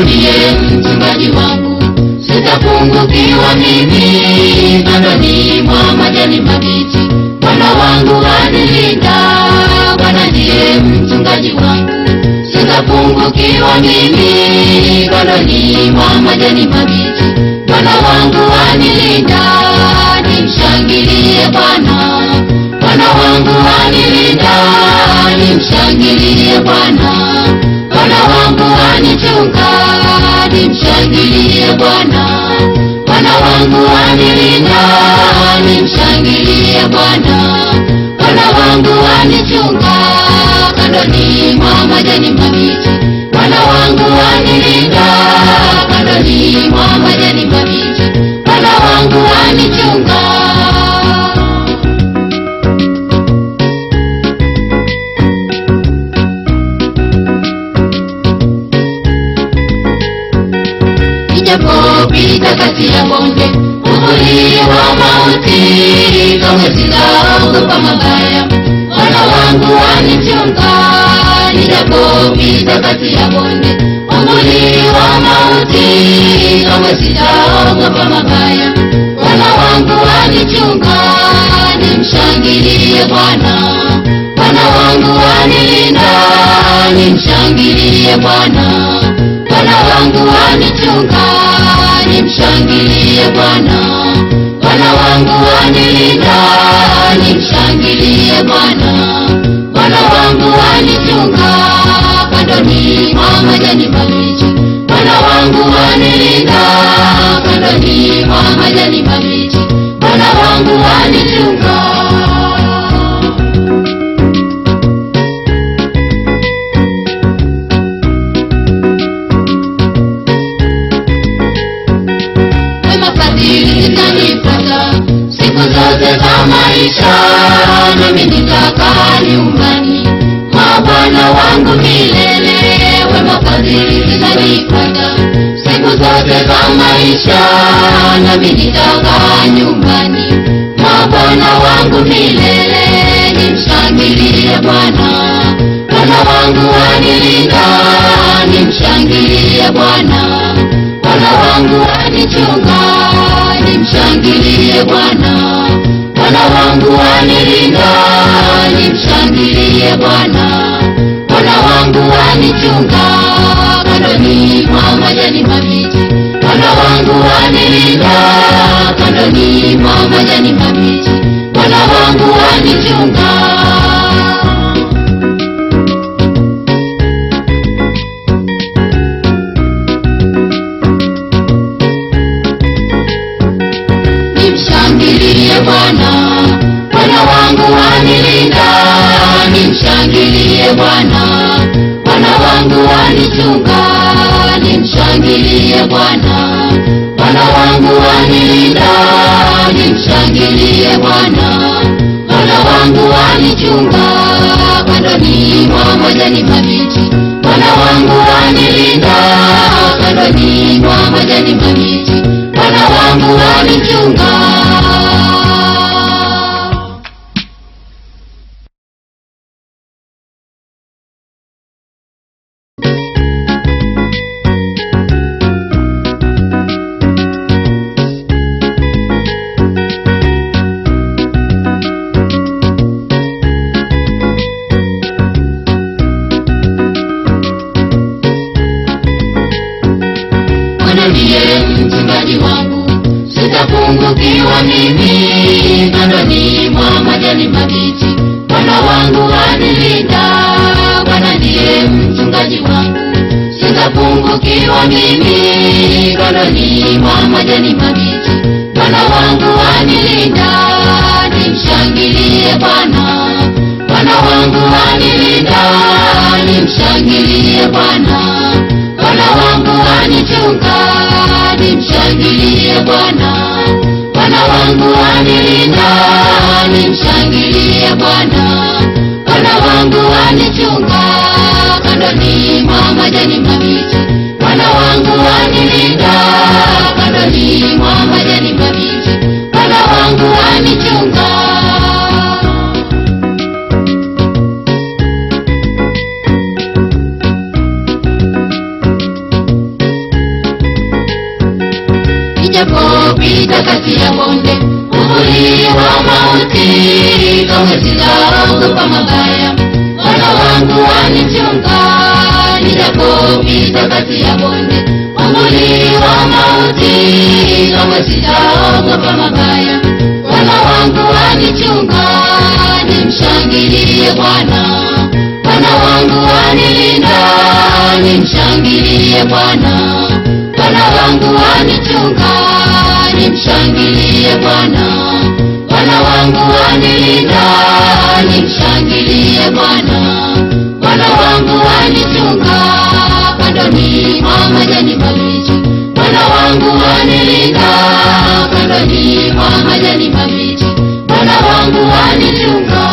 niambie mchungaji wangu, sitapungukiwa mimi kandoni mwa majani mabichi. Bwana wangu anilinda, Bwana ndiye mchungaji wangu, sitapungukiwa mimi kandoni mwa majani mabichi. Bwana wangu anilinda, nimshangilie Bwana. Bwana wangu anilinda, nimshangilie Bwana. Bwana wangu anilinda, nimshangilie Bwana. Bwana wangu anichunga, kandoni mwa majani mabichi. Bwana wangu anilinda, kandoni mwa majani kati ya bonde, uvuli wa mauti, kamwe sitaogopa mabaya. Bwana wangu wanichunga, nijapopita kati ya bonde, uvuli wa mauti, kamwe sitaogopa mabaya. Bwana wangu wanichunga, nimshangilie Bwana. Bwana wangu wanilinda, nimshangilie Bwana. Bwana wangu wanichunga, nimshangilie Bwana. Bwana wangu wanilinda, nimshangilie Bwana. Bwana wangu wanichunga, kandoni mwa majani mabichi. Bwana wangu wanilinda, kandoni mwa majani mabichi. Bwana wangu wanichunga. Wema fadhili siku zote za maisha, nami nitakaa nyumbani mwa Bwana wangu milele. Nimshangilie Bwana, Bwana wangu wanilinda, nimshangilie Bwana. Bwana wangu wanichunga, nimshangilie Bwana. Bwana wangu wanilinda, nimshangilie Bwana. Wanichunga, kandoni mwa majani mabichi. Wangu kandoni mwa majani mabichi. Wangu nimshangilie Bwana. Bwana wangu nimshangilie Bwana. Wanichunga, nimshangilie Bwana. Bwana wangu wanilinda, nimshangilie Bwana. Bwana wangu wanichunga, kandoni mwa majani mabichi. Bwana wangu wanilinda, kandoni mwa majani mabichi. Bwana wangu wanichunga. Mchungaji wangu, sitapungukiwa mimi. Kandoni mwa majani mabichi, Bwana wangu wanilinda. Bwana ndiye mchungaji wangu, sitapungukiwa mimi. Kandoni mwa majani mabichi, Bwana wangu wanilinda. Wanichunga, kandoni mwa majani mabichi. Wangu wanilinda, kandoni mwa majani mabichi. Wangu wanichunga. Ya bonde, uvuli wa mauti, mabaya. Wangu wanichunga, nijapopita Nijapopita kati ya bonde uvuli wa mauti, kamwe sitaogopa mabaya. Bwana wangu wanichunga, nimshangilie Bwana. Bwana wangu wanilinda, nimshangilie Bwana. Bwana wangu wanichunga, nimshangilie Bwana. Bwana wangu wanilinda, nimshangilie. Bwana wangu wanilinda, kandoni mwa majani mabichi. Bwana wangu wanichunga.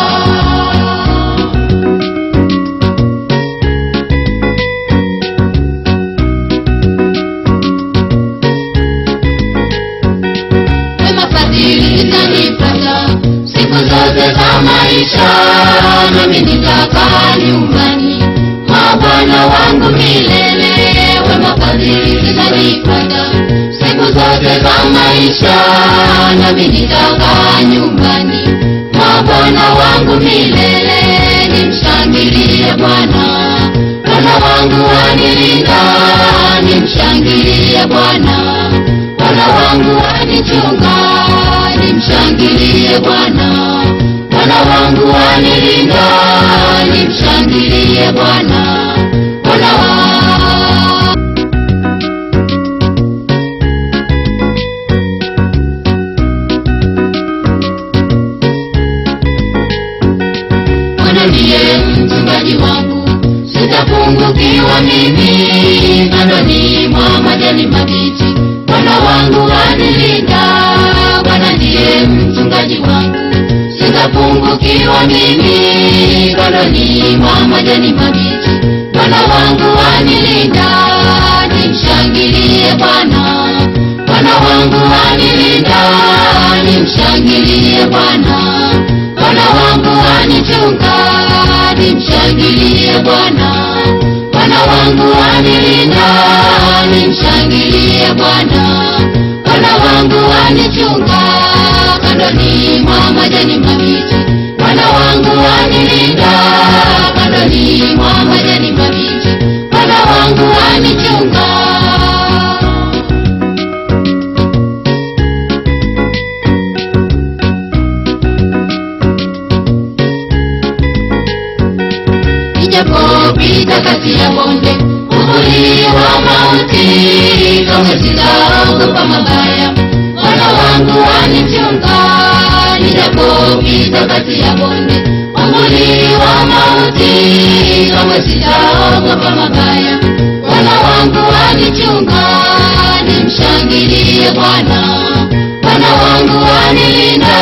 wema fadhili zitanipata siku zote za maisha, nami nitakaa nyumbani mwa Bwana wangu milele. Siku zote za maisha, nami nitakaa nyumbani mwa Bwana wangu milele. Nimshangilie Bwana, Bwana wangu wanilinda, nimshangilie Bwana. Bwana wangu wanichunga, nimshangilie Bwana. Bwana wangu wanilinda, nimshangilie. Bwana mimi. Kandoni mwa majani mabichi, Bwana wangu wanilinda. Bwana ndiye mchungaji wangu, sitapungukiwa mimi. Kandoni mwa majani mabichi, Bwana wangu wanilinda. Nimshangilie Bwana, Bwana wangu wanilinda. Nimshangilie Bwana. Bwana wangu wanichunga, nimshangilie. Bwana wangu wanichunga, kandoni mwa majani mabichi. Bwana wangu wanilinda, kandoni mwa majani mabichi. Bwana wangu wanichunga. Nijapopita kati ya bonde uvuli wa mauti, kamwe sitaogopa mabaya. Bwana wangu wanichunga. Nijapopita kati ya bonde wa mauti, kamwe sitaogopa mabaya. Bwana wangu nimshangilie Bwana. Bwana wangu anilinda,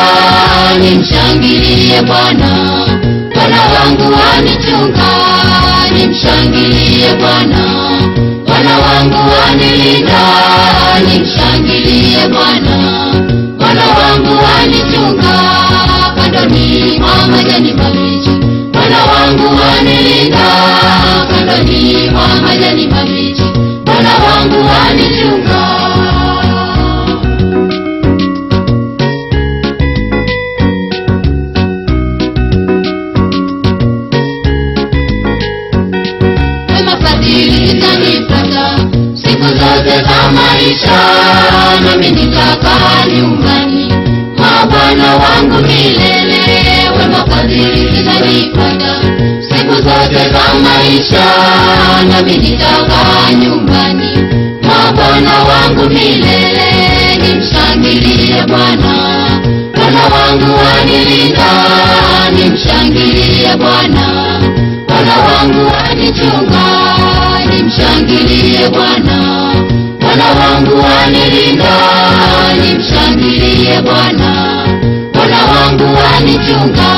nimshangilie Bwana. Bwana wangu anichunga, nimshangilie Bwana. Bwana wangu anilinda, nimshangilie. Bwana majani mabichi. Bwana wangu wanilinda, kandoni mwa majani mabichi. Siku zote za maisha, nami nitakaa nyumbani mwa Bwana wangu milele. Nimshangilie Bwana, Bwana wangu wanilinda, nimshangilie Bwana. Bwana wangu wanichunga, nimshangilie Bwana. Bwana wangu wanilinda, nimshangilie Bwana. Bwana wangu wanichunga,